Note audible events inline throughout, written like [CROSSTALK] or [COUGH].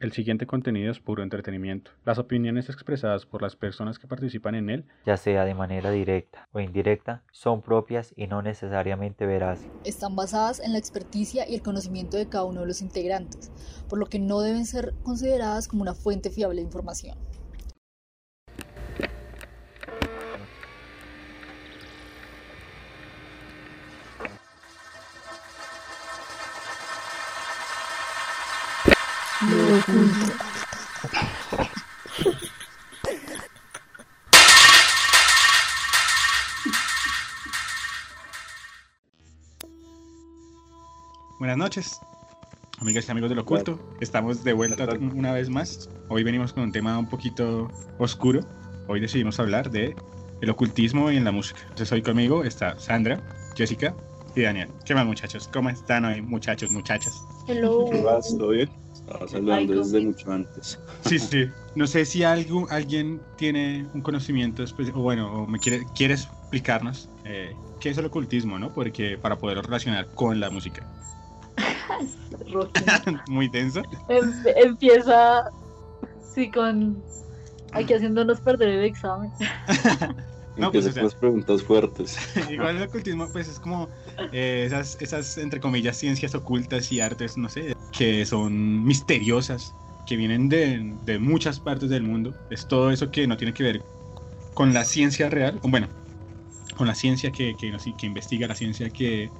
El siguiente contenido es puro entretenimiento. Las opiniones expresadas por las personas que participan en él, ya sea de manera directa o indirecta, son propias y no necesariamente veraces. Están basadas en la experticia y el conocimiento de cada uno de los integrantes, por lo que no deben ser consideradas como una fuente fiable de información. Noches, amigas y amigos del oculto. Estamos de vuelta una vez más. Hoy venimos con un tema un poquito oscuro. Hoy decidimos hablar de el ocultismo en la música. Entonces hoy conmigo está Sandra, Jessica y Daniel. ¿Qué más muchachos? ¿Cómo están hoy muchachos, muchachas? Hello. ¿Qué vas? ¿Todo bien? Estabas hablando Ay, desde mucho antes. Sí, [LAUGHS] sí. No sé si algo, alguien tiene un conocimiento o bueno, o me quiere, quiere explicarnos eh, qué es el ocultismo, ¿no? Porque para poderlo relacionar con la música. [LAUGHS] Rocky. [LAUGHS] Muy denso. Em- empieza, sí, con aquí haciéndonos perder el examen. [LAUGHS] No, pues, Empieza o sea- las preguntas fuertes. Igual el ocultismo, pues es como eh, esas, esas, entre comillas, ciencias ocultas y artes, no sé, que son misteriosas, que vienen de, de muchas partes del mundo. Es todo eso que no tiene que ver con la ciencia real, o bueno, con la ciencia que, que, nos- que investiga, la ciencia que,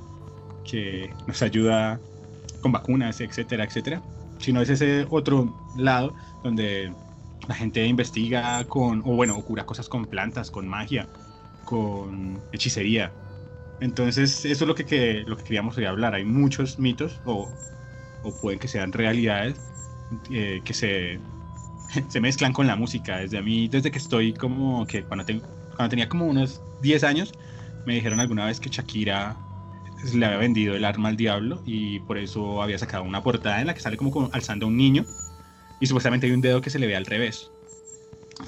que nos ayuda con vacunas, etcétera, etcétera. Sino es ese otro lado donde la gente investiga con, o bueno, cura cosas con plantas, con magia, con hechicería. Entonces, eso es lo que, que- lo que queríamos hoy hablar. Hay muchos mitos, o, o pueden que sean realidades, eh, que se, [LAUGHS] se mezclan con la música. Desde a mí, desde que estoy como que cuando, tengo, cuando tenía como unos 10 años, me dijeron alguna vez que Shakira le había vendido el arma al diablo y por eso había sacado una portada en la que sale como alzando a un niño y supuestamente hay un dedo que se le ve al revés.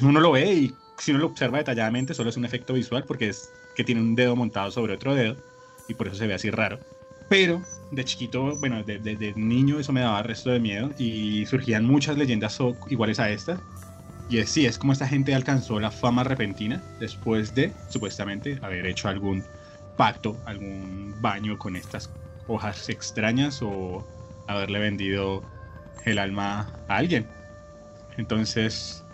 Uno lo ve y si uno lo observa detalladamente solo es un efecto visual porque es que tiene un dedo montado sobre otro dedo y por eso se ve así raro. Pero de chiquito, bueno, de, de- de niño eso me daba resto de miedo y surgían muchas leyendas iguales a estas. Y es, sí, es como esta gente alcanzó la fama repentina después de supuestamente haber hecho algún pacto, algún baño con estas hojas extrañas o haberle vendido el alma a alguien. Entonces,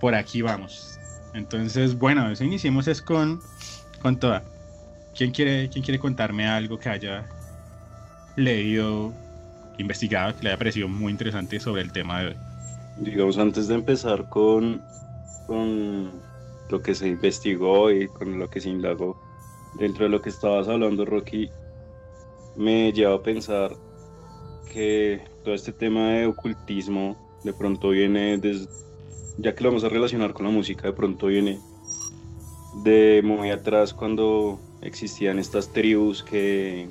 por aquí vamos. Entonces, bueno, eso iniciemos es con, con toda. ¿Quién quiere, ¿Quién quiere contarme algo que haya leído, investigado, que le haya parecido muy interesante sobre el tema de hoy? Digamos, antes de empezar con, con lo que se investigó y con lo que se indagó, dentro de lo que estabas hablando, Rocky, me lleva a pensar que todo este tema de ocultismo de pronto viene desde, ya que lo vamos a relacionar con la música, de pronto viene de muy atrás cuando existían estas tribus que,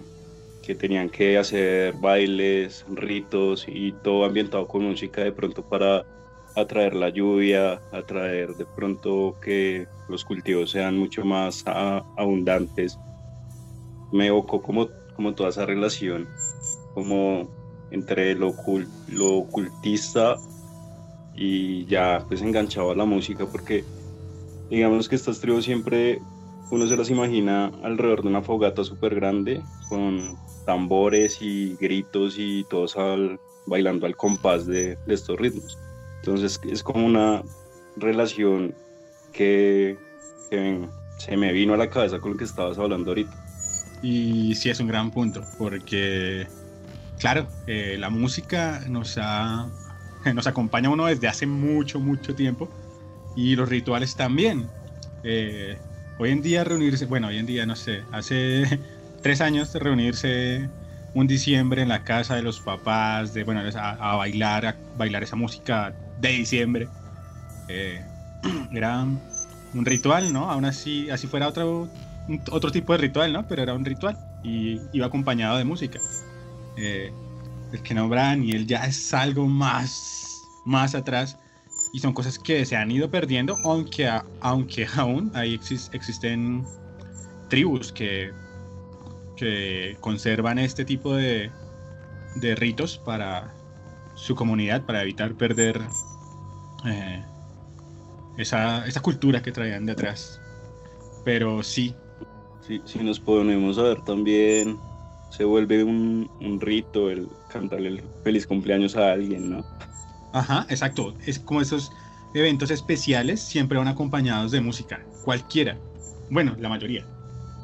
que tenían que hacer bailes, ritos y todo ambientado con música de pronto para atraer la lluvia, atraer de pronto que los cultivos sean mucho más a- abundantes. Me evocó como, como toda esa relación, como entre lo, lo ocultista y ya pues enganchado a la música porque digamos que estas tribus siempre uno se las imagina alrededor de una fogata súper grande con tambores y gritos y todos al- bailando al compás de, de estos ritmos. Entonces es como una relación que, se me vino a la cabeza con lo que estabas hablando ahorita. Y sí es un gran punto, porque, claro, eh, la música nos, ha, [LAUGHS] nos acompaña a uno desde hace mucho, mucho tiempo, y los rituales también. Eh, hoy en día reunirse, bueno, hoy en día no sé, hace [LAUGHS] tres años reunirse un diciembre en la casa de los papás, de, bueno, a bailar, a bailar esa música de diciembre, eh, era un ritual, ¿no? Aún así, así fuera otro, otro tipo de ritual, ¿no? Pero era un ritual y iba acompañado de música. Eh, el que nombra Daniel ya es algo más, más atrás y son cosas que se han ido perdiendo, aunque, aunque aún ahí exis- existen tribus que, que conservan este tipo de, de ritos para, su comunidad para evitar perder eh, esa, esa cultura que traían de atrás. Pero sí, Si, si nos ponemos a ver también, se vuelve un, un rito el cantarle el feliz cumpleaños a alguien, ¿no? Ajá, exacto. Es como esos eventos especiales siempre van acompañados de música, cualquiera. Bueno, la mayoría.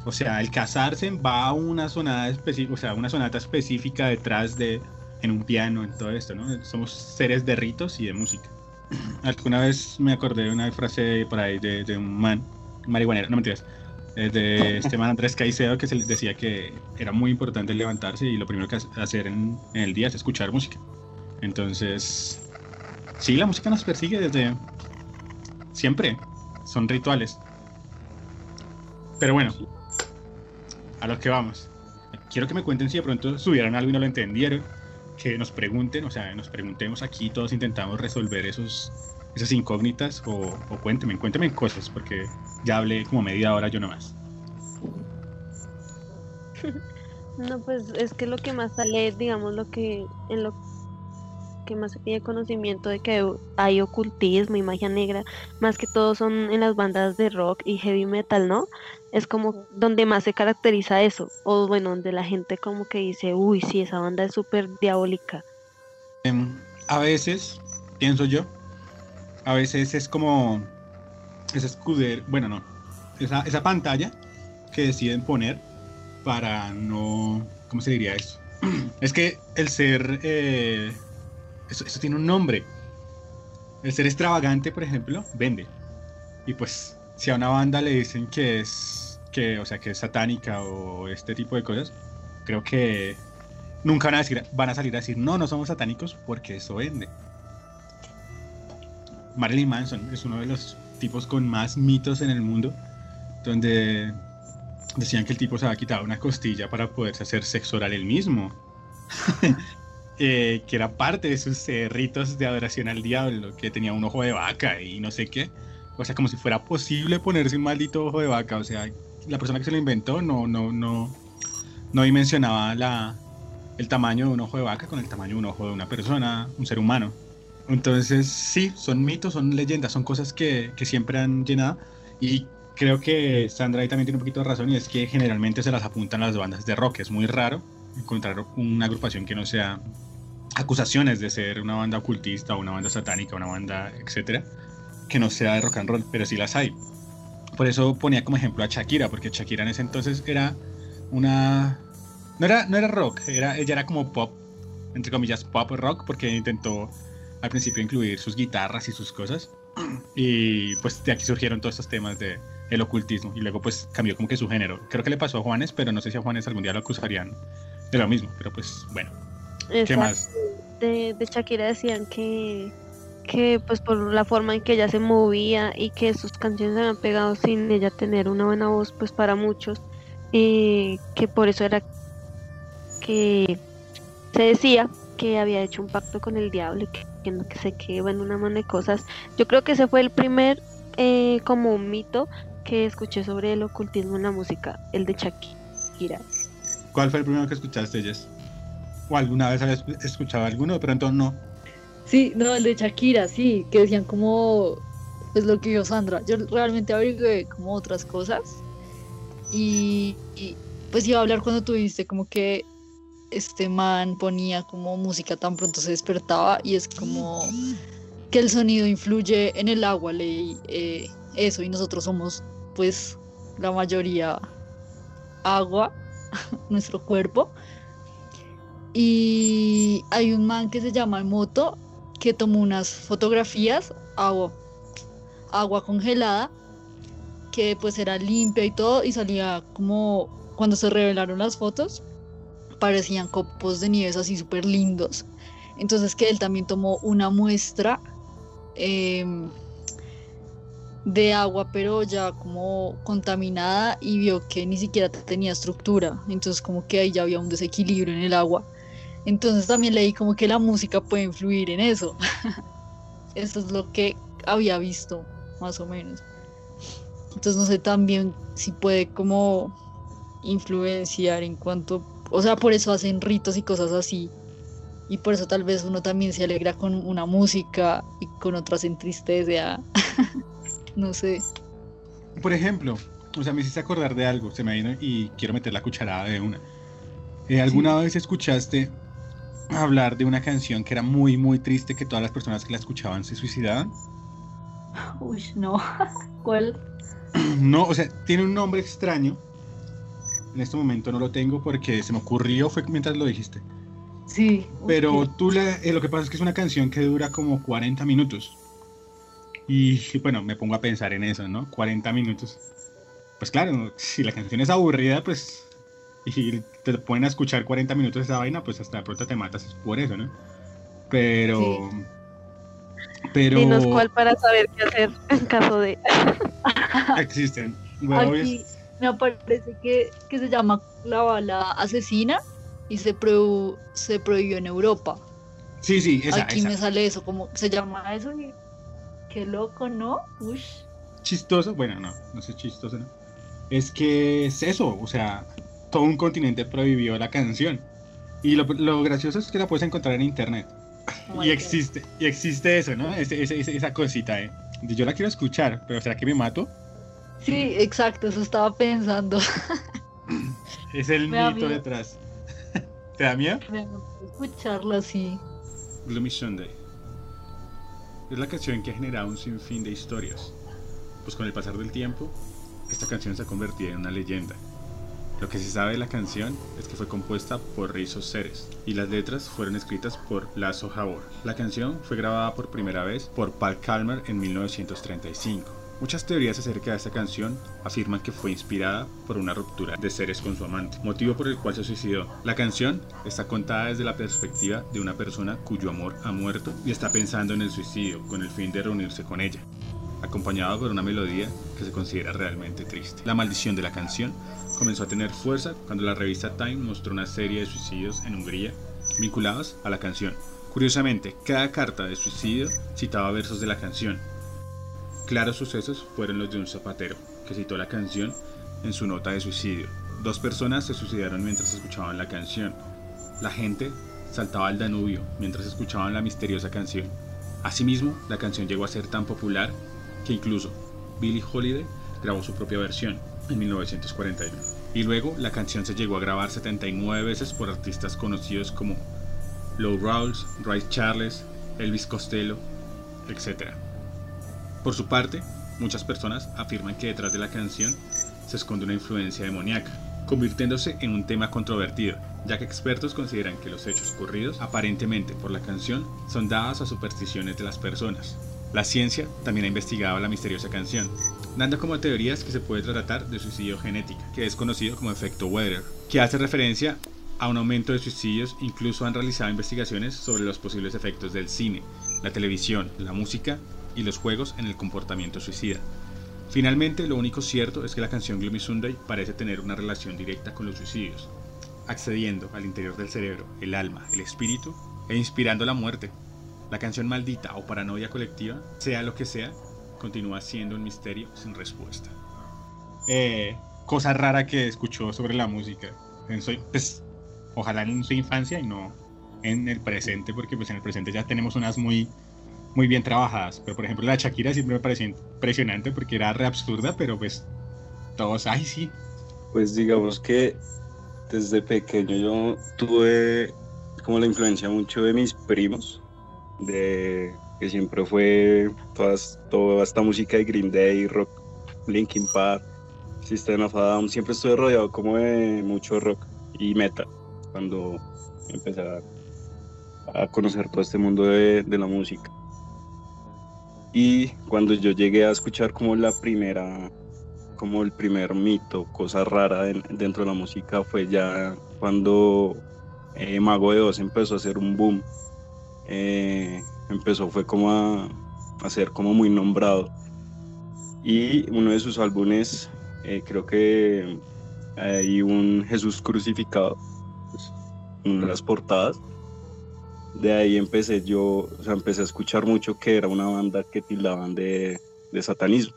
O sea, el casarse va a una sonata específica, o sea, una sonata específica detrás de en un piano, en todo esto, ¿no? Somos seres de ritos y de música. Alguna vez me acordé de una frase por ahí de, un man, marihuanero, no mentiras, eh, de este man Andrés Caicedo que se les decía que era muy importante levantarse y lo primero que ha- hacer en, en el día es escuchar música. Entonces, Sí, la música nos persigue desde siempre. Son rituales. Pero bueno, a lo que vamos. Quiero que me cuenten si de pronto subieron algo y no lo entendieron. Que nos pregunten, o sea, nos preguntemos aquí, todos intentamos resolver esos, esas incógnitas. O, o cuéntenme, cuéntenme cosas, porque ya hablé como media hora yo nomás. [LAUGHS] No, pues es que lo que más sale, digamos, lo que en lo que más se pide conocimiento de que hay ocultismo y magia negra, más que todo son en las bandas de rock y heavy metal, ¿no? Es como donde más se caracteriza eso, o bueno, donde la gente como que dice, uy, sí, esa banda es súper diabólica. Em, a veces, pienso yo, a veces es como ese escuder, bueno, no, esa, esa pantalla que deciden poner para no, ¿cómo se diría eso? [CLEARS THROAT] Es que el ser, eh, eso, eso tiene un nombre. El ser extravagante, por ejemplo, vende. Y pues, si a una banda le dicen que es, que, o sea, que es satánica o este tipo de cosas, creo que nunca van a, decir, van a salir a decir, no, no somos satánicos porque eso vende. Marilyn Manson es uno de los tipos con más mitos en el mundo, donde decían que el tipo se había quitado una costilla para poderse hacer sexo oral él mismo. [LAUGHS] Eh, que era parte de sus eh, ritos de adoración al diablo, que tenía un ojo de vaca y no sé qué. O sea, como si fuera posible ponerse un maldito ojo de vaca. O sea, la persona que se lo inventó no, no, no, no dimensionaba la, el tamaño de un ojo de vaca con el tamaño de un ojo de una persona, un ser humano. Entonces, sí, son mitos, son leyendas, son cosas que, que siempre han llenado. Y creo que Sandra ahí también tiene un poquito de razón, y es que generalmente se las apuntan las bandas de rock. Es muy raro encontrar una agrupación que no sea acusaciones de ser una banda ocultista, una banda satánica, una banda, etcétera, que no sea de rock and roll, pero sí las hay. Por eso ponía como ejemplo a Shakira, porque Shakira en ese entonces era una no era, no era rock, era, ella era como pop, entre comillas, pop rock, porque intentó al principio incluir sus guitarras y sus cosas. Y pues de aquí surgieron todos estos temas de el ocultismo. Y luego pues cambió como que su género. Creo que le pasó a Juanes, pero no sé si a Juanes algún día lo acusarían de lo mismo. Pero pues bueno, ¿qué Exacto. más? de, de Shakira decían que, que pues por la forma en que ella se movía y que sus canciones se habían pegado sin ella tener una buena voz pues para muchos y que por eso era que se decía que había hecho un pacto con el diablo y que, que no que sé qué, bueno, una mano de cosas. Yo creo que ese fue el primer eh, como mito que escuché sobre el ocultismo en la música, el de Shakira. ¿Cuál fue el primero que escuchaste, Jess? ¿O alguna vez habías escuchado alguno? De pronto no. Sí, no, el de Shakira, sí, que decían como, pues lo que dijo Sandra. Yo realmente averigué como otras cosas y, pues iba a hablar cuando tuviste como que este man ponía como música tan pronto se despertaba y es como que el sonido influye en el agua, leí eh, eso y nosotros somos pues la mayoría agua, [LAUGHS] nuestro cuerpo. Y hay un man que se llama Moto que tomó unas fotografías, agua, agua congelada, que pues era limpia y todo, y salía como cuando se revelaron las fotos, parecían copos de nieves así súper lindos. Entonces que él también tomó una muestra em, de agua, pero ya como contaminada, y vio que ni siquiera tenía estructura. Entonces como que ahí ya había un desequilibrio en el agua. Entonces también leí como que la música puede influir en eso. [LAUGHS] eso es lo que había visto, más o menos. Entonces no sé también si puede como influenciar en cuanto, o sea, por eso hacen ritos y cosas así, Y por eso tal vez uno también se alegra con una música y con otras se entristece. [LAUGHS] no sé. Por ejemplo, o sea, me hiciste acordar de algo, se me vino y quiero meter la cucharada de una. Eh, ¿Alguna vez escuchaste hablar de una canción que era muy, muy triste, que todas las personas que la escuchaban se suicidaban? Uy, no. [LAUGHS] ¿Cuál? [CLEARS THROAT] No, o sea, tiene un nombre extraño. En este momento no lo tengo porque se me ocurrió, fue mientras lo dijiste. Sí. Pero sí. tú la, eh, lo que pasa es que es una canción que dura como 40 minutos. Y bueno, me pongo a pensar en eso, ¿no? 40 minutos. Pues claro, si la canción es aburrida, pues... Y te ponen a escuchar 40 minutos esa vaina, pues hasta de pronto te matas es por eso, ¿no? Pero... Pero... Dinos cuál para saber qué hacer [LAUGHS] en caso de... [LAUGHS] Existen. Bueno, Aquí me aparece que, que se llama La Bala Asesina y se, pro- se prohibió en Europa. Sí, sí, esa, Aquí esa. me sale eso, como se llama eso y qué loco, ¿no? Uy. chistoso, bueno, no, no sé chistoso, ¿no? Es que es eso, o sea, todo un continente prohibió la canción. Y lo, lo gracioso es que la puedes encontrar en internet. Y existe, y existe eso, ¿no? Ese- ese- ese- esa cosita, ¿eh? Yo la quiero escuchar, pero ¿será que me mato? Sí, exacto, eso estaba pensando. [LAUGHS] Es el Me mito detrás. [LAUGHS] ¿Te da miedo? Me escucharla así. Gloomy Sunday. Es la canción que ha generado un sinfín de historias. Pues con el pasar del tiempo, esta canción se ha convertido en una leyenda. Lo que se sabe de la canción es que fue compuesta por Rizzo Ceres y las letras fueron escritas por Lazo Howard. La canción fue grabada por primera vez por Paul Kalmer en 1935. Muchas teorías acerca de esta canción afirman que fue inspirada por una ruptura de Ceres con su amante, motivo por el cual se suicidó. La canción está contada desde la perspectiva de una persona cuyo amor ha muerto y está pensando en el suicidio con el fin de reunirse con ella, acompañado por una melodía que se considera realmente triste. La maldición de la canción comenzó a tener fuerza cuando la revista Time mostró una serie de suicidios en Hungría vinculados a la canción. Curiosamente, cada carta de suicidio citaba versos de la canción. Claros sucesos fueron los de un zapatero, que citó la canción en su nota de suicidio. Dos personas se suicidaron mientras escuchaban la canción. La gente saltaba al Danubio mientras escuchaban la misteriosa canción. Asimismo, la canción llegó a ser tan popular que incluso Billie Holiday grabó su propia versión en 1941. Y luego la canción se llegó a grabar 79 veces por artistas conocidos como Lou Rawls, Ray Charles, Elvis Costello, etc. Por su parte, muchas personas afirman que detrás de la canción se esconde una influencia demoníaca, convirtiéndose en un tema controvertido, ya que expertos consideran que los hechos ocurridos aparentemente por la canción son dados a supersticiones de las personas. La ciencia también ha investigado la misteriosa canción, dando como teorías que se puede tratar de suicidio genético, que es conocido como efecto Weather, que hace referencia a un aumento de suicidios, incluso han realizado investigaciones sobre los posibles efectos del cine, la televisión, la música y los juegos en el comportamiento suicida. Finalmente, lo único cierto es que la canción Gloomy Sunday parece tener una relación directa con los suicidios, accediendo al interior del cerebro, el alma, el espíritu e inspirando la muerte. La canción maldita o paranoia colectiva, sea lo que sea, continúa siendo un misterio sin respuesta. Eh, cosa rara que escuchó sobre la música. En su- pues, ojalá en su infancia y no en el presente, porque pues en el presente ya tenemos unas muy, muy bien trabajadas. Pero por ejemplo la Shakira siempre me pareció impresionante porque era re absurda, pero pues todos, ay sí, Pues digamos que desde pequeño yo tuve como la influencia mucho de mis primos, de que siempre fue todas, toda esta música de Green Day, rock, Linkin Park, System of Down, siempre estuve rodeado como de mucho rock y metal cuando empecé a, conocer todo este mundo de, de la música. Y cuando yo llegué a escuchar como la primera como el primer mito, cosa rara en- dentro de la música fue ya cuando eh, Mago de Oz empezó a hacer un boom. Eh, empezó fue como a, a ser como muy nombrado. Y uno de sus álbumes, eh, creo que hay un Jesús crucificado, pues, una de las portadas. De ahí empecé yo, o sea, empecé a escuchar mucho que era una banda que tildaban de, de satanismo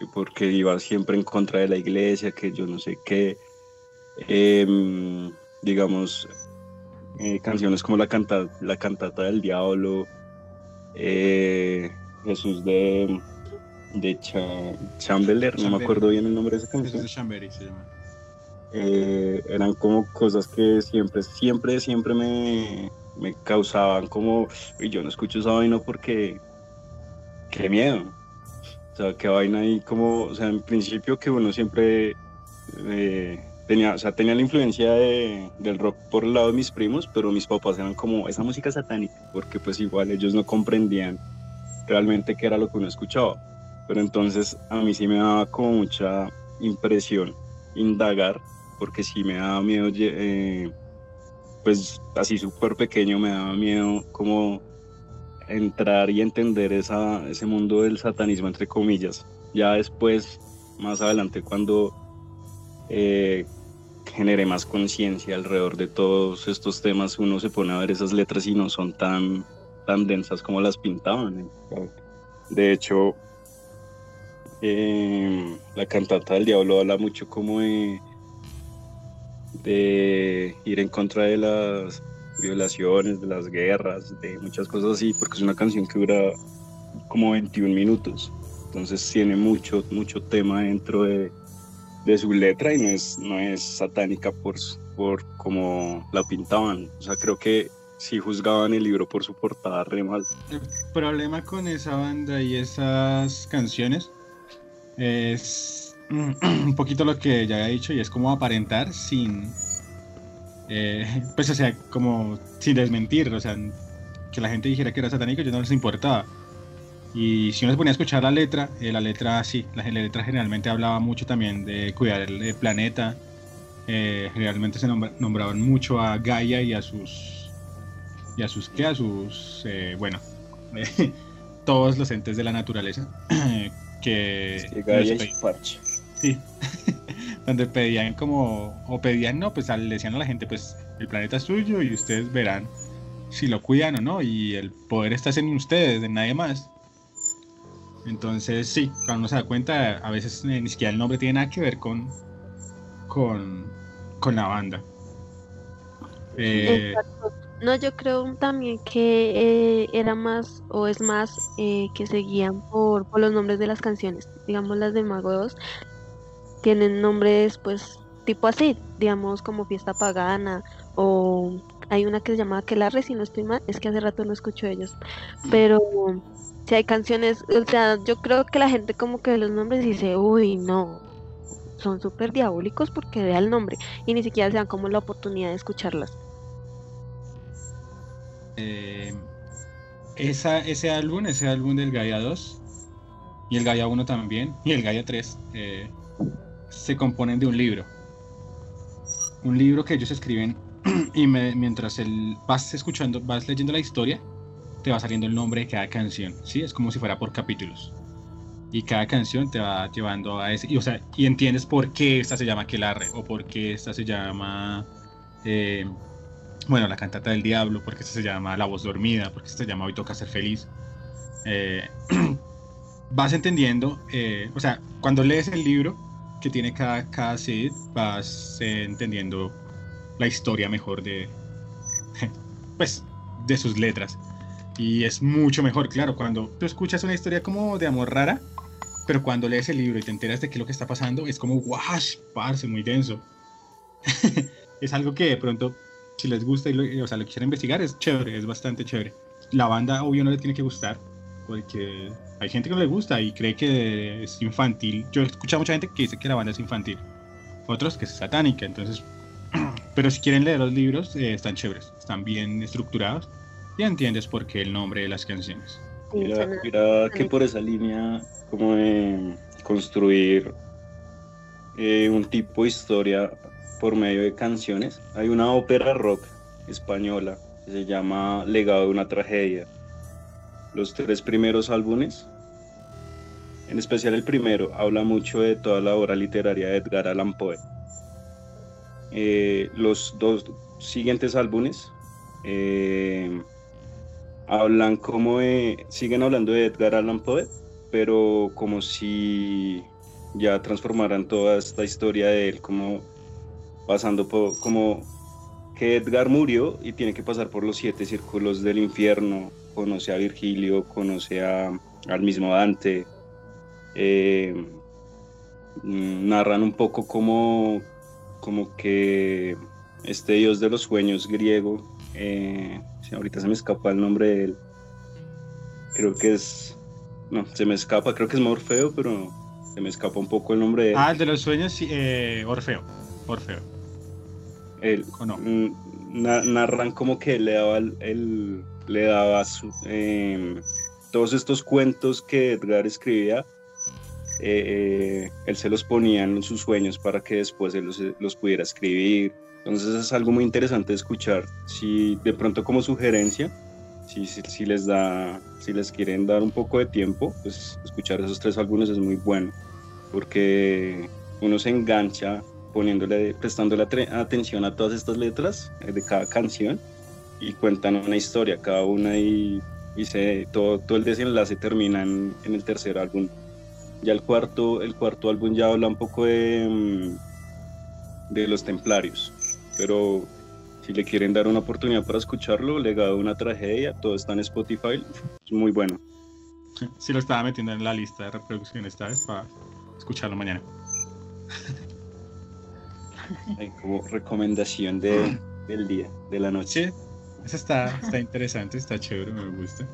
que porque iba siempre en contra de la iglesia, que yo no sé qué, Em, digamos, eh, canciones como la, canta, la cantata del diablo, eh, Jesús de, de Cha- Chamberlain, no me acuerdo bien el nombre de esa Jesús canción. de Chambéry se llama. eh, eran como cosas que siempre, siempre, siempre me, me causaban como, y yo no escucho esa vaina porque, qué miedo. O sea, qué vaina ahí como, o sea, en principio que uno siempre eh, tenía, o sea, tenía la influencia de- del rock por el lado de mis primos, pero mis papás eran como, esa música satánica, porque pues igual ellos no comprendían realmente qué era lo que uno escuchaba. Pero entonces a mí sí me daba como mucha impresión indagar porque sí me daba miedo, eh, pues así súper pequeño me daba miedo como entrar y entender esa, ese mundo del satanismo, entre comillas. Ya después, más adelante, cuando eh, generé más conciencia alrededor de todos estos temas, uno se pone a ver esas letras y no son tan, tan densas como las pintaban. ¿eh? De hecho, eh, la cantata del diablo habla mucho como de de ir en contra de las violaciones, de las guerras, de muchas cosas así, porque es una canción que dura como 21 minutos. Entonces tiene mucho, mucho tema dentro de, de su letra y no es, no es satánica por, por como la pintaban. O sea, creo que sí juzgaban el libro por su portada re mal. El problema con esa banda y esas canciones es [CLEARS THROAT] un poquito lo que ya había dicho y es como aparentar sin, eh, pues o sea, como sin desmentir, o sea, que la gente dijera que era satánico yo no les importaba. Y si uno se ponía a escuchar la letra, eh, la letra sí, la, la letra generalmente hablaba mucho también de cuidar el, el planeta. eh, generalmente se nombra- nombraban mucho a Gaia y a sus y a sus que a sus eh, bueno [LAUGHS] todos los entes de la naturaleza [CLEARS THROAT] que Que Gaia y Parche. Sí. [LAUGHS] Donde pedían como, o pedían, no, pues le decían a la gente, pues el planeta es suyo y ustedes verán si lo cuidan o no, y el poder está en ustedes, en nadie más. Entonces, sí, cuando uno se da cuenta, a veces eh, ni siquiera el nombre tiene nada que ver con, con, con la banda. Eh. No, yo creo también que eh, era más o es más que seguían por, por los nombres de las canciones. Digamos, las de Mago 2 tienen nombres, pues, tipo así, digamos, como Fiesta Pagana o hay una que se llama Aquelarre, si no estoy mal, es que hace rato no escucho ellos. Pero si hay canciones, o sea, yo creo que la gente como que ve los nombres dice, uy, no, son súper diabólicos porque vea el nombre y ni siquiera se dan como la oportunidad de escucharlas. eh, esa, ese álbum, ese álbum del Gaia 2 y el Gaia 1 también, y el Gaia 3, eh, se componen de un libro. Un libro que ellos escriben [CLEARS THROAT] y me- mientras el, vas escuchando, vas leyendo la historia, te va saliendo el nombre de cada canción, ¿sí? Es como si fuera por capítulos. Y cada canción te va llevando a ese, y, o sea, y entiendes por qué esta se llama Aquelarre, o por qué esta se llama, eh, bueno, la cantata del diablo, porque esta se llama La voz dormida, porque esta se llama Hoy toca ser feliz. Eh, [CLEARS THROAT] vas entendiendo, eh, o sea, cuando lees el libro que tiene cada, cada CD, vas entendiendo la historia mejor de, [LAUGHS] pues, de sus letras. Y es mucho mejor, claro, cuando tú escuchas una historia como de amor rara, pero cuando lees el libro y te enteras de qué es lo que está pasando, es como, wash, parce, muy denso. [LAUGHS] es algo que de pronto, si les gusta y lo, o sea, lo quisiera investigar, es chévere, es bastante chévere. La banda, obvio, no le tiene que gustar, porque hay gente que no le gusta y cree que es infantil. Yo he escuchado mucha gente que dice que la banda es infantil, otros que es satánica, entonces. [CLEARS THROAT] Pero si quieren leer los libros, eh, están chéveres, están bien estructurados y entiendes por qué el nombre de las canciones. Suena- mira que por esa línea como de construir eh, un tipo de historia por medio de canciones, hay una ópera rock española que se llama Legado de una tragedia. Los tres primeros álbumes, en especial el primero, habla mucho de toda la obra literaria de Edgar Allan Poe. Eh, los dos siguientes álbumes eh, hablan como de, siguen hablando de Edgar Allan Poe, pero como si ya transformaran toda esta historia de él como pasando por, como que Edgar murió y tiene que pasar por los siete círculos del infierno. Conoce a Virgilio, conoce a, al mismo Dante. Eh, mm, narran un poco como, como que este dios de los sueños griego, eh, ahorita se me escapa el nombre de él, creo que es, no, se me escapa, creo que es Morfeo, pero se me escapa un poco el nombre de él. Ah, el de los sueños, sí, eh, Orfeo. Orfeo. Él, ¿O no? mm, na- narran como que le daba el, el- le daba su- em, todos estos cuentos que Edgar escribía eh, él se los ponía en sus sueños para que después él los, los pudiera escribir entonces es algo muy interesante escuchar si de pronto como sugerencia si, si, si les da si les quieren dar un poco de tiempo pues escuchar esos tres álbumes es muy bueno porque uno se engancha poniéndole, prestándole atención a todas estas letras eh, de cada canción y cuentan una historia cada una y, y se, todo, todo el desenlace termina en, en el tercer álbum. Ya el cuarto, el cuarto álbum ya habla un poco de, mm, de los templarios, pero si le quieren dar una oportunidad para escucharlo, Legado de una tragedia, todo está en Spotify, es muy bueno. Sí, lo estaba metiendo en la lista de reproducción esta vez para escucharlo mañana. [LAUGHS] Como recomendación de, del día, de la noche. Sí, esa está, está interesante, está chévere, me gusta.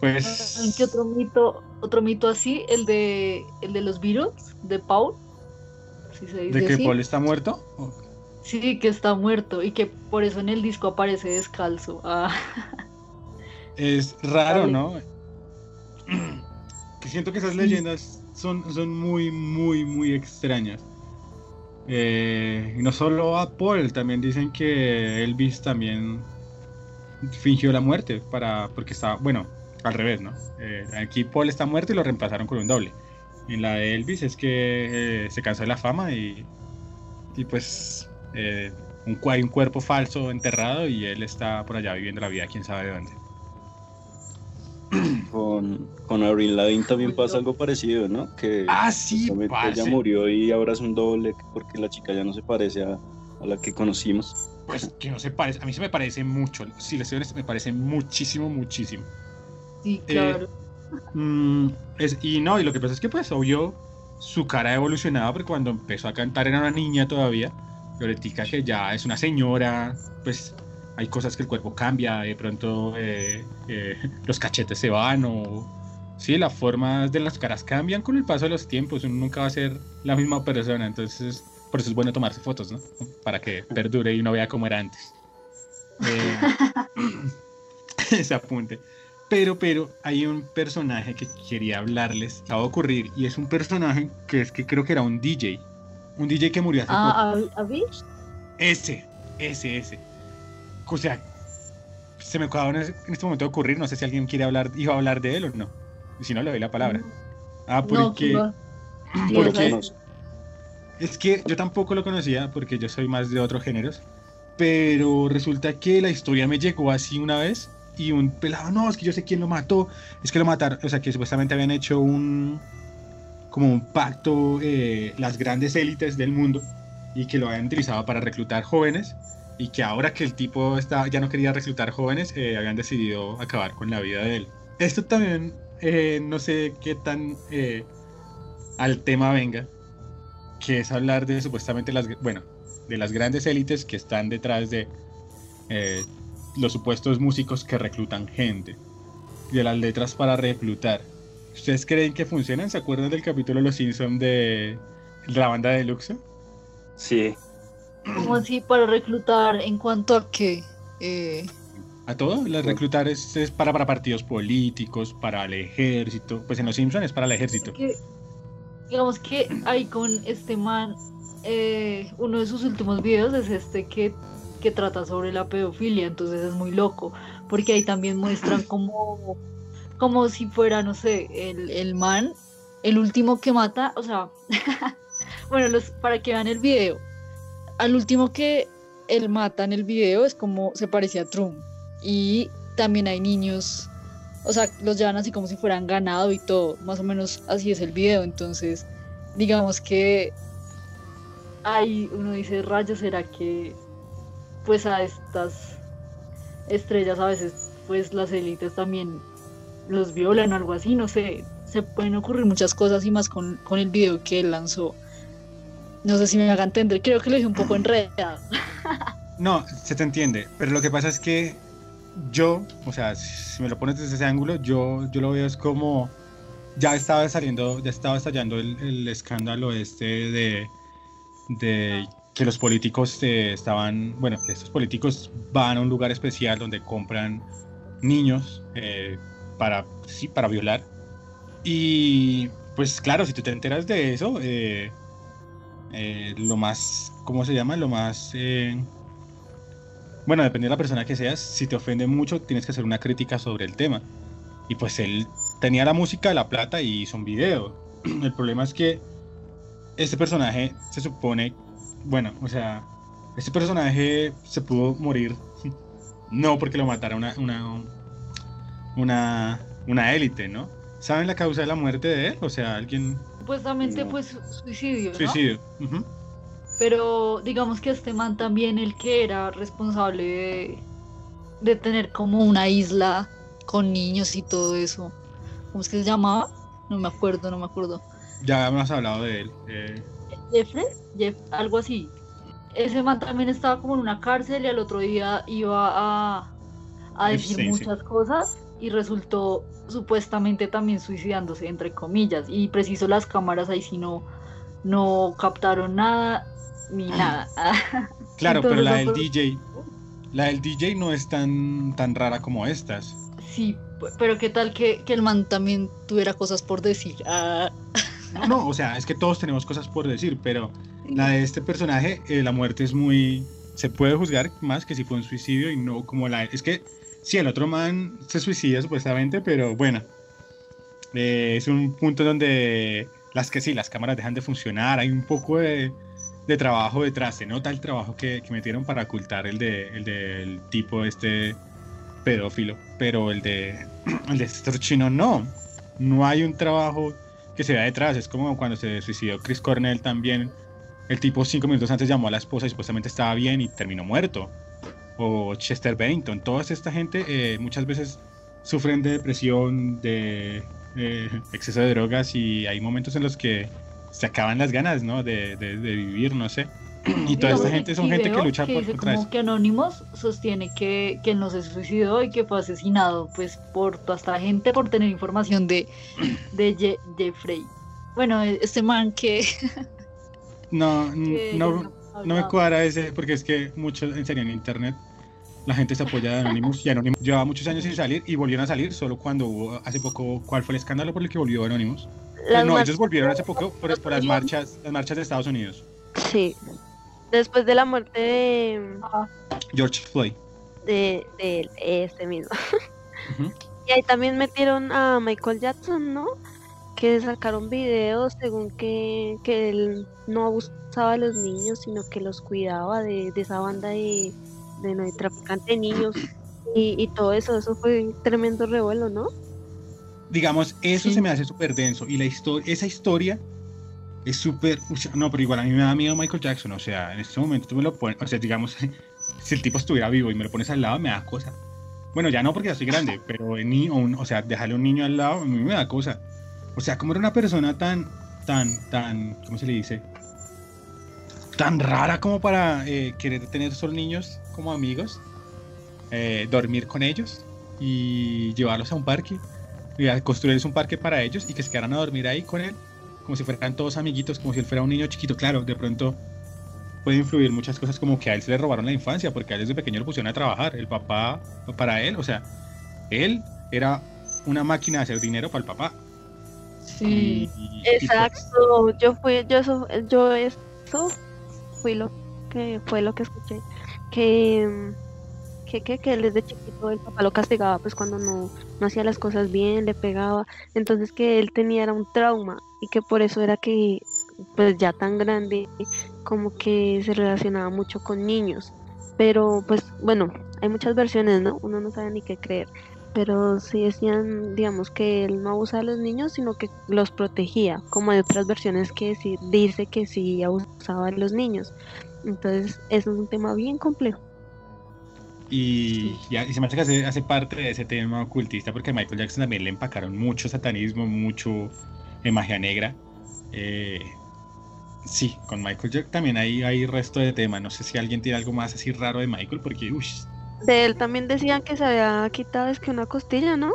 Pues. ¿En qué otro mito, otro mito así? El de, el de los Beatles, de Paul. ¿Sí se dice ¿De que así? Paul está muerto? ¿O- Sí, que está muerto y que por eso en el disco aparece descalzo. Ah, Es raro. ¿no? [CLEARS THROAT] Que siento que esas leyendas son, son muy, muy, muy extrañas. Eh, y no solo a Paul, también dicen que Elvis también fingió la muerte para porque estaba, bueno, al revés, ¿no? Eh, aquí Paul está muerto y lo reemplazaron con un doble. En la de Elvis es que eh, se cansó de la fama y, y pues eh, un, hay un cuerpo falso enterrado y él está por allá viviendo la vida, quién sabe de dónde. [CLEARS THROAT] Con, con Avril Lavigne también pasa algo parecido, ¿no? Que Ah, sí, ella murió y ahora es un doble porque la chica ya no se parece a, a la que conocimos. Pues que no se parece, a mí se me parece mucho, si les me parece muchísimo, muchísimo. Sí, Eh, claro. Mm, es- y no, y lo que pasa es que pues obvio su cara ha evolucionado porque cuando empezó a cantar era una niña todavía, y ahorita que ya es una señora, pues hay cosas que el cuerpo cambia, de pronto eh, eh, los cachetes se van o... Sí, las formas de las caras cambian con el paso de los tiempos, uno nunca va a ser la misma persona, entonces por eso es bueno tomarse fotos, ¿no? Para que perdure y uno vea cómo era antes. Eh, [LAUGHS] [LAUGHS] ese apunte. Pero, pero, hay un personaje que quería hablarles, acaba de ocurrir, y es un personaje que es que creo que era un DJ. Un DJ que murió hace poco. Ah, ¿a, a Bill? Ese, ese, ese. O sea, se me acaba en este momento de ocurrir, no sé si alguien quiere hablar, iba a hablar de él o no. Y si no, le doy la palabra. Ah, No, porque... ¿quién va? Sí, Por o sea, qué es- no? Es que yo tampoco lo conocía porque yo soy más de otros géneros. Pero resulta que la historia me llegó así una vez y un pelado, no, es que yo sé quién lo mató. Es que lo mataron, o sea, que supuestamente habían hecho un. como un pacto eh, las grandes élites del mundo y que lo habían utilizado para reclutar jóvenes. Y que ahora que el tipo está, ya no quería reclutar jóvenes, eh, habían decidido acabar con la vida de él. Esto también, eh, no sé qué tan eh, al tema venga, que es hablar de supuestamente las, bueno, de las grandes élites que están detrás de los supuestos músicos que reclutan gente, de las letras para reclutar. ¿Ustedes creen que funcionan? ¿Se acuerdan del capítulo de Los Simpson de la banda de Luxo? Sí, ¿Cómo así para reclutar en cuanto a qué? Eh, ¿A todo? Las reclutar es, es para, para partidos políticos, para el ejército. Pues en Los Simpson es para el ejército. que, digamos que ahí con este man, eh, uno de sus últimos videos es este que, que trata sobre la pedofilia, entonces es muy loco, porque ahí también muestran [CLEARS THROAT] como, como si fuera, no sé, el, el man, el último que mata, o sea, [LAUGHS] bueno, los, para que vean el video, al último que él mata en el video es como se parecía a Trump, y también hay niños o sea, los llevan así como si fueran ganado y todo, más o menos así es el video, entonces digamos que ahí uno dice, rayos, ¿será que pues a estas estrellas a veces pues las élites también los violan o algo así, no sé, se pueden ocurrir muchas cosas y más con, con el video que él lanzó. No sé si me haga entender, creo que lo dije un poco [CLEARS THROAT] enredado. No, se te entiende, pero lo que pasa es que yo, o sea, si me lo pones desde ese ángulo, yo, yo lo veo es como ya estaba saliendo, ya estaba estallando el, el escándalo este de, de que los políticos eh, estaban, bueno, estos políticos van a un lugar especial donde compran niños eh, para, sí, para violar. Y pues claro, si tú te enteras de eso, eh, lo más, ¿cómo se llama? Lo más... bueno, depende de la persona que seas, si te ofende mucho, tienes que hacer una crítica sobre el tema. Y pues él tenía la música La Plata y hizo un video. [CLEARS THROAT] El problema es que este personaje se supone, bueno, o sea, este personaje se pudo morir [LAUGHS] no porque lo matara una una una, una élite, ¿no? ¿Saben la causa de la muerte de él? O sea, alguien Supuestamente No. pues suicidio, ¿no? suicidio. Pero digamos que este man también, el que era responsable de, de tener como una isla con niños y todo eso. ¿Cómo es que se llamaba? No me acuerdo, no me acuerdo. Ya hemos hablado de él. eh, Jeffrey, Jeff, algo así. Ese man también estaba como en una cárcel y al otro día iba a, a decir Sí, sí. muchas cosas y resultó supuestamente también suicidándose, entre comillas. Y preciso las cámaras ahí sí no, no captaron nada ni nada. [LAUGHS] claro, pero la del DJ, la del DJ no es tan, tan rara como estas. sí, pero qué tal que, Que el man también tuviera cosas por decir. Ah, [LAUGHS] No, no, o sea, es que todos tenemos cosas por decir, pero la de este personaje, eh, la muerte es muy... Se puede juzgar más que si fue un suicidio y no como la... Es que sí, el otro man se suicida supuestamente, pero bueno. eh, es un punto donde las que sí, las cámaras dejan de funcionar, hay un poco de, de trabajo detrás, se nota el trabajo que, que metieron para ocultar el, de, el del tipo este pedófilo, pero el de, [CLEARS THROAT] el de este chino no, no hay un trabajo que se vea detrás. Es como cuando se suicidó Chris Cornell también. El tipo cinco minutos antes llamó a la esposa y supuestamente estaba bien y terminó muerto. O Chester Bennington. Toda esta gente eh, muchas veces sufren de depresión, de eh, exceso de drogas y hay momentos en los que se acaban las ganas, ¿no? De, de- de vivir, no sé. Y toda esta gente son gente que lucha que por dice como que Anonymous sostiene que, que no se suicidó y que fue asesinado pues por toda esta gente por tener información de, de Je- Jeffrey. bueno, este man que No, [LAUGHS] que no, no me cuadra ese, porque es que mucho, en serio, en internet la gente se apoya de Anonymous y Anonymous llevaba muchos años sin salir y volvieron a salir solo cuando hubo hace poco, ¿cuál fue el escándalo por el que volvió Anonymous? Las no, ellos volvieron hace poco por, por las marchas, las marchas de Estados Unidos. Sí. Después de la muerte de, George Floyd. de, de este mismo. Y ahí también metieron a Michael Jackson, ¿no? Que sacaron videos según que, que él no abusaba de los niños, sino que los cuidaba de, de esa banda de, de, de traficante de niños. Y, y todo eso, eso fue un tremendo revuelo, ¿no? Digamos, eso Sí. se me hace súper denso y la historia, esa historia es súper, no, pero igual a mí me da miedo Michael Jackson, o sea, en este momento tú me lo pones, o sea, digamos, [LAUGHS] si el tipo estuviera vivo y me lo pones al lado, me da cosa. Bueno, ya no porque ya soy grande, [LAUGHS] pero en ni- o, un- o sea, dejarle un niño al lado, a mí me da cosa. O sea, como era una persona tan, tan, tan, ¿cómo se le dice? Tan rara como para eh, querer tener solo niños como amigos, eh, dormir con ellos y llevarlos a un parque y construirles un parque para ellos y que se quedaran a dormir ahí con él, como si fueran todos amiguitos, como si él fuera un niño chiquito. Claro, de pronto puede influir muchas cosas como que a él se le robaron la infancia porque a él desde pequeño lo pusieron a trabajar. El papá, para él, o sea, él era una máquina de hacer dinero para el papá. Sí. Y- y- y pues, Exacto, yo fui, yo eso, yo eso fui lo que fue lo que escuché, que que, que, que él desde chiquito el papá lo castigaba pues cuando no, no hacía las cosas bien, le pegaba, entonces que él tenía era un trauma y que por eso era que pues ya tan grande como que se relacionaba mucho con niños, pero pues bueno, hay muchas versiones, ¿no? Uno no sabe ni qué creer, pero sí decían, digamos, que él no abusaba de los niños, sino que los protegía, como hay otras versiones que sí dice que sí abusaba de los niños. Entonces, eso es un tema bien complejo. Y, ya, y se me hace que hace, hace parte de ese tema ocultista porque a Michael Jackson también le empacaron mucho satanismo, mucho eh, magia negra. Eh, sí, con Michael Jackson también hay, hay resto de tema. No sé si alguien tiene algo más así raro de Michael porque, uy, De él también decían que se había quitado es que una costilla, ¿no?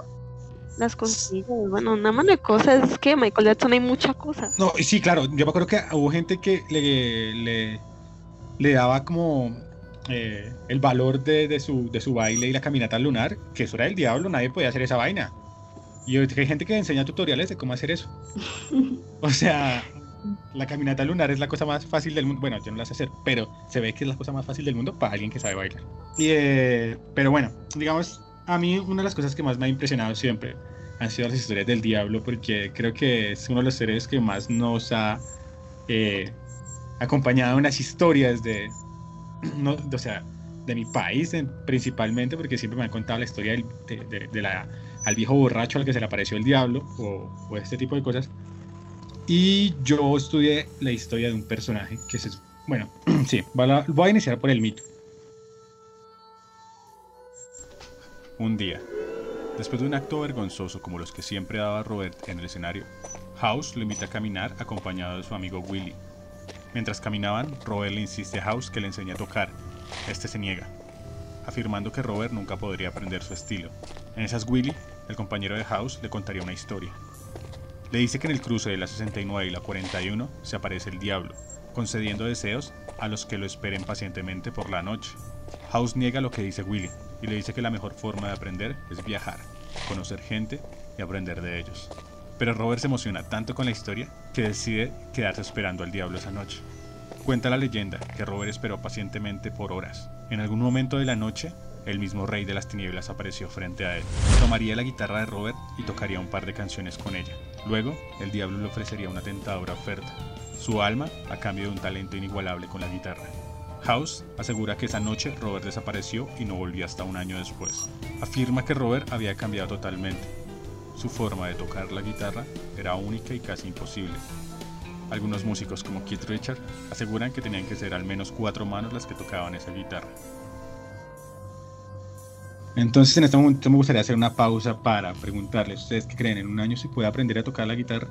Las costillas, bueno, una mano de cosas, es que Michael Jackson hay mucha cosa. No, y sí, claro, yo me acuerdo que hubo gente que le, le, le daba como eh, el valor de, de su, de su baile y la caminata lunar, que eso era del diablo, nadie podía hacer esa vaina. Y hay gente que enseña tutoriales de cómo hacer eso. [LAUGHS] O sea, la caminata lunar es la cosa más fácil del mundo. Bueno, yo no la sé hacer, pero se ve que es la cosa más fácil del mundo para alguien que sabe bailar. Y, eh, pero bueno, digamos, a mí una de las cosas que más me ha impresionado siempre han sido las historias del diablo, porque creo que es uno de los seres que más nos ha eh, acompañado en las historias de, no, o sea, de mi país en- principalmente, porque siempre me han contado la historia del, de, la, al viejo borracho al que se le apareció el diablo o, este tipo de cosas. Y yo estudié la historia de un personaje que se... Bueno, [CLEARS THROAT] sí, voy a iniciar por el mito. Un día, después de un acto vergonzoso como los que siempre daba Robert en el escenario, House lo invita a caminar acompañado de su amigo Willy. Mientras caminaban, Robert le insiste a House que le enseñe a tocar. Este se niega, afirmando que Robert nunca podría aprender su estilo. En esas Willy, el compañero de House, le contaría una historia. Le dice que en el cruce de la 69 y la 41 se aparece el diablo, concediendo deseos a los que lo esperen pacientemente por la noche. House niega lo que dice Willy y le dice que la mejor forma de aprender es viajar, conocer gente y aprender de ellos. Pero Robert se emociona tanto con la historia que decide quedarse esperando al diablo esa noche. Cuenta la leyenda que Robert esperó pacientemente por horas. En algún momento de la noche, el mismo rey de las tinieblas apareció frente a él. Tomaría la guitarra de Robert y tocaría un par de canciones con ella. Luego, el diablo le ofrecería una tentadora oferta, su alma a cambio de un talento inigualable con la guitarra. House asegura que esa noche Robert desapareció y no volvió hasta un año después. Afirma que Robert había cambiado totalmente. Su forma de tocar la guitarra era única y casi imposible. Algunos músicos como Keith Richard aseguran que tenían que ser al menos cuatro manos las que tocaban esa guitarra. Entonces en este momento me gustaría hacer una pausa para preguntarles, ¿ustedes qué creen? ¿En un año se puede aprender a tocar la guitarra?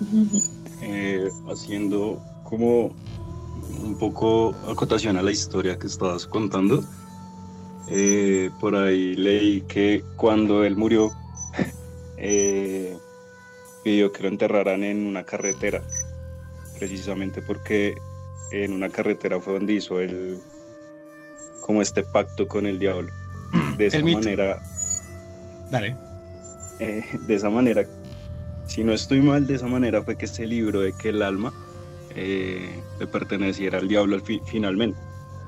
[LAUGHS] eh, haciendo como un poco acotación a la historia que estabas contando. Eh, por ahí leí que cuando él murió, [LAUGHS] eh, pidió que lo enterraran en una carretera, precisamente porque en una carretera fue donde hizo el, como este pacto con el diablo. De esa manera, Dale. eh, de esa manera, si no estoy mal, de esa manera fue que este libro de que el alma le perteneciera al diablo al fi- finalmente.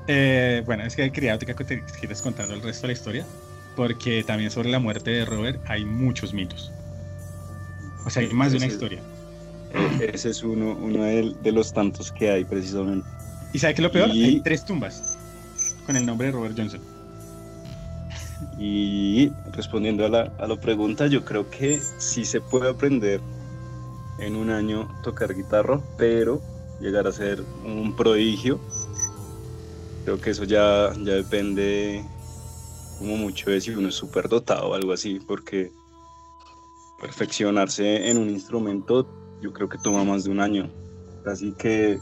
Eh, bueno, es que quería que te quieres contando el resto de la historia, porque también sobre la muerte de Robert hay muchos mitos. O sea, hay más de una Ese- historia. Ese es uno, uno de, de los tantos que hay precisamente. ¿Y sabe qué es lo peor? Y- Hay tres tumbas con el nombre de Robert Johnson. Y respondiendo a la, a la pregunta, yo creo que sí se puede aprender en un año tocar guitarra, pero llegar a ser un prodigio, creo que eso ya, ya depende como mucho de si uno es súper dotado o algo así, porque perfeccionarse en un instrumento yo creo que toma más de un año, así que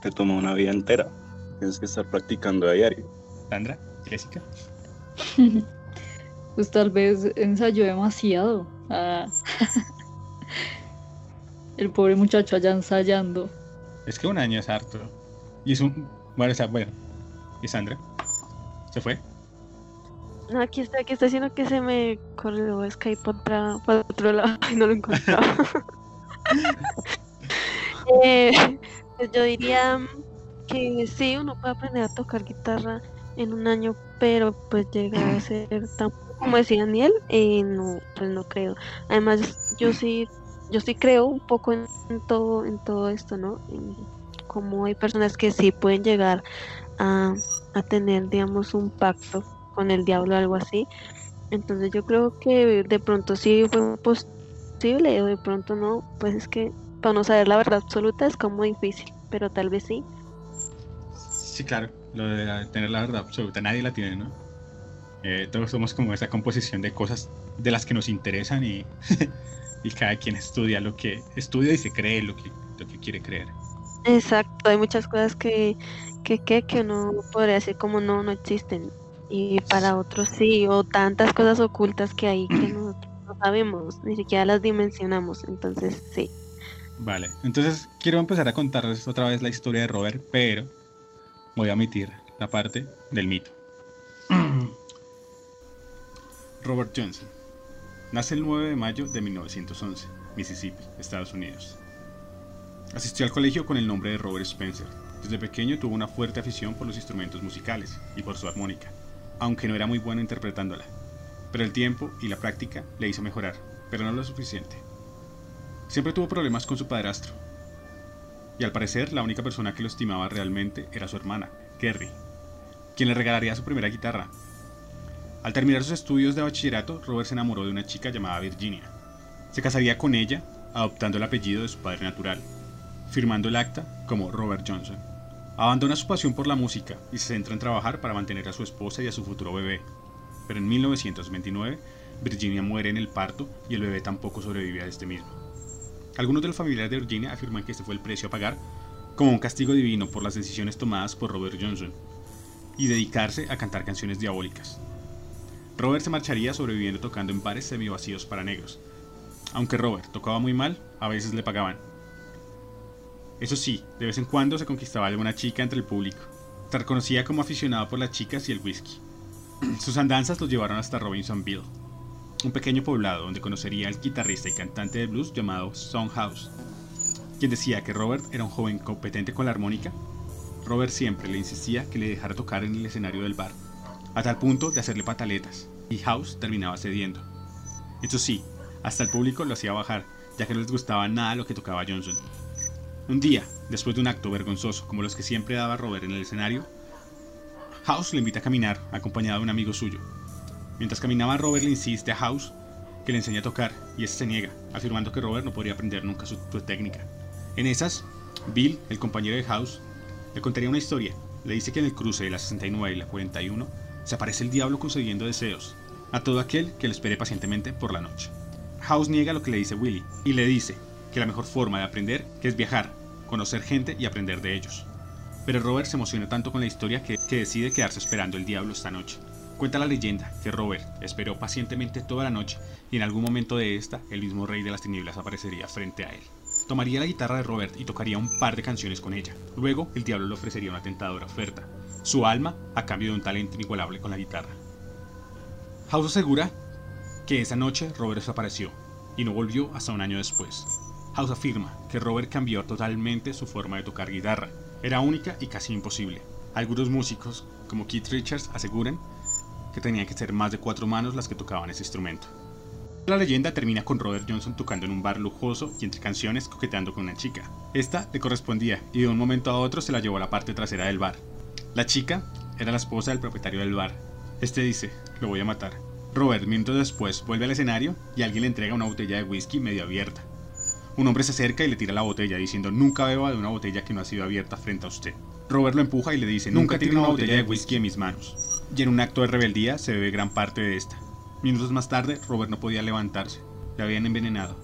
te toma una vida entera, tienes que estar practicando a diario. Sandra, Jessica. [LAUGHS] Pues tal vez ensayó demasiado. Ah. [LAUGHS] El pobre muchacho allá ensayando. Es que un año es harto. Y es un. Bueno, o sea, bueno. ¿Y Sandra? ¿Se fue? No, aquí está, aquí está diciendo que se me corrió Skype para, para otro lado [LAUGHS] y no lo encontraba. [LAUGHS] Eh, pues yo diría que sí, uno puede aprender a tocar guitarra en un año, pero pues llegar a ser tan como decía Daniel, eh, no, pues no creo. Además, yo sí, yo sí creo un poco en, todo, en todo esto, ¿no? En cómo hay personas que sí pueden llegar a, a tener, digamos, un pacto con el diablo o algo así. Entonces yo creo que de pronto sí fue posible o de pronto no, pues es que para no saber la verdad absoluta es como difícil, pero tal vez sí. Sí, claro. lo de tener la verdad absoluta, nadie la tiene, ¿no? Eh, todos somos como esa composición de cosas de las que nos interesan y, [LAUGHS] y cada quien estudia lo que estudia y se cree lo que, lo que quiere creer. Exacto, hay muchas cosas que, que, que, que uno podría decir como no, no existen. Y para otros sí, o tantas cosas ocultas que hay que nosotros no sabemos, ni siquiera las dimensionamos. Entonces, sí. Vale, entonces quiero empezar a contarles otra vez la historia de Robert, pero voy a omitir la parte del mito. [CLEARS THROAT] Robert Johnson nace el 9 de mayo de 1911, Mississippi, Estados Unidos. Asistió al colegio con el nombre de Robert Spencer. Desde pequeño tuvo una fuerte afición por los instrumentos musicales y por su armónica, aunque no era muy bueno interpretándola. Pero el tiempo y la práctica le hizo mejorar, pero no lo suficiente. Siempre tuvo problemas con su padrastro. Y al parecer la única persona que lo estimaba realmente era su hermana, Kerry, quien le regalaría su primera guitarra. Al terminar sus estudios de bachillerato, Robert se enamoró de una chica llamada Virginia. Se casaría con ella, adoptando el apellido de su padre natural, firmando el acta como Robert Johnson. Abandona su pasión por la música y se centra en trabajar para mantener a su esposa y a su futuro bebé. Pero en 1929, Virginia muere en el parto y el bebé tampoco sobrevive a este mismo. Algunos de los familiares de Virginia afirman que este fue el precio a pagar como un castigo divino por las decisiones tomadas por Robert Johnson y dedicarse a cantar canciones diabólicas. Robert se marcharía sobreviviendo tocando en bares semivacíos para negros. Aunque Robert tocaba muy mal, a veces le pagaban. Eso sí, de vez en cuando se conquistaba alguna chica entre el público. Se reconocía como aficionado por las chicas y el whisky. [CLEARS THROAT] Sus andanzas lo llevaron hasta Robinsonville, un pequeño poblado donde conocería al guitarrista y cantante de blues llamado House, quien decía que Robert era un joven competente con la armónica. Robert siempre le insistía que le dejara tocar en el escenario del bar, a tal punto de hacerle pataletas, y House terminaba cediendo. Eso sí, hasta el público lo hacía bajar, ya que no les gustaba nada lo que tocaba Johnson. Un día, después de un acto vergonzoso como los que siempre daba Robert en el escenario, House le invita a caminar, acompañado de un amigo suyo. Mientras caminaba, Robert le insiste a House que le enseñe a tocar, y ese se niega, afirmando que Robert no podría aprender nunca su, técnica. En esas, Bill, el compañero de House, le contaría una historia. Le dice que en el cruce de la 69 y la 41 se aparece el diablo concediendo deseos a todo aquel que le espere pacientemente por la noche. House niega lo que le dice Willy y le dice que la mejor forma de aprender es viajar, conocer gente y aprender de ellos. Pero Robert se emociona tanto con la historia que, que decide quedarse esperando el diablo esta noche. Cuenta la leyenda que Robert esperó pacientemente toda la noche y en algún momento de esta el mismo rey de las tinieblas aparecería frente a él. Tomaría la guitarra de Robert y tocaría un par de canciones con ella. Luego el diablo le ofrecería una tentadora oferta, su alma a cambio de un talento inigualable con la guitarra. House asegura que esa noche Robert desapareció y no volvió hasta un año después. House afirma que Robert cambió totalmente su forma de tocar guitarra. Era única y casi imposible. Algunos músicos, como Keith Richards, aseguran que tenían que ser más de cuatro manos las que tocaban ese instrumento. La leyenda termina con Robert Johnson tocando en un bar lujoso y entre canciones coqueteando con una chica. Esta le correspondía y de un momento a otro se la llevó a la parte trasera del bar. La chica era la esposa del propietario del bar. Este dice, lo voy a matar. Robert, minutos después, vuelve al escenario y alguien le entrega una botella de whisky medio abierta. Un hombre se acerca y le tira la botella diciendo, nunca beba de una botella que no ha sido abierta frente a usted. Robert lo empuja y le dice, nunca tire una botella de whisky en mis manos y en un acto de rebeldía se bebe gran parte de esta. Minutos más tarde, Robert no podía levantarse, le habían envenenado.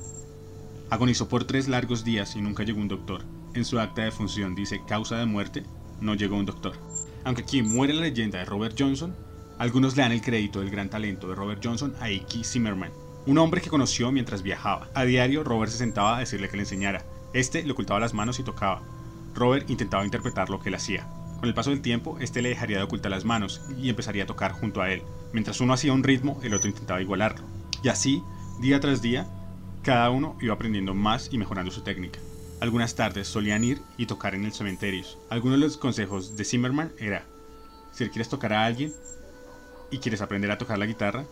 Agonizó por tres largos días y nunca llegó un doctor. En su acta de función dice causa de muerte, no llegó un doctor. Aunque aquí muere la leyenda de Robert Johnson, algunos le dan el crédito del gran talento de Robert Johnson a Ike Zimmerman, un hombre que conoció mientras viajaba. A diario, Robert se sentaba a decirle que le enseñara. Este le ocultaba las manos y tocaba. Robert intentaba interpretar lo que él hacía. Con el paso del tiempo, este le dejaría de ocultar las manos y empezaría a tocar junto a él. Mientras uno hacía un ritmo, el otro intentaba igualarlo. Y así, día tras día, cada uno iba aprendiendo más y mejorando su técnica. Algunas tardes solían ir y tocar en el cementerio. Algunos de los consejos de Zimmerman era, si quieres tocar a alguien y quieres aprender a tocar la guitarra,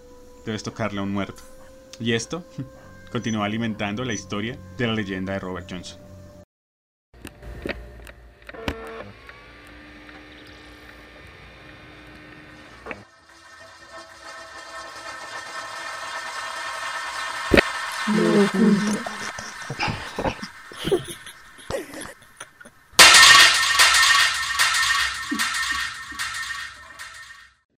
debes tocarle a un muerto. Y esto [LAUGHS] continúa alimentando la historia de la leyenda de Robert Johnson.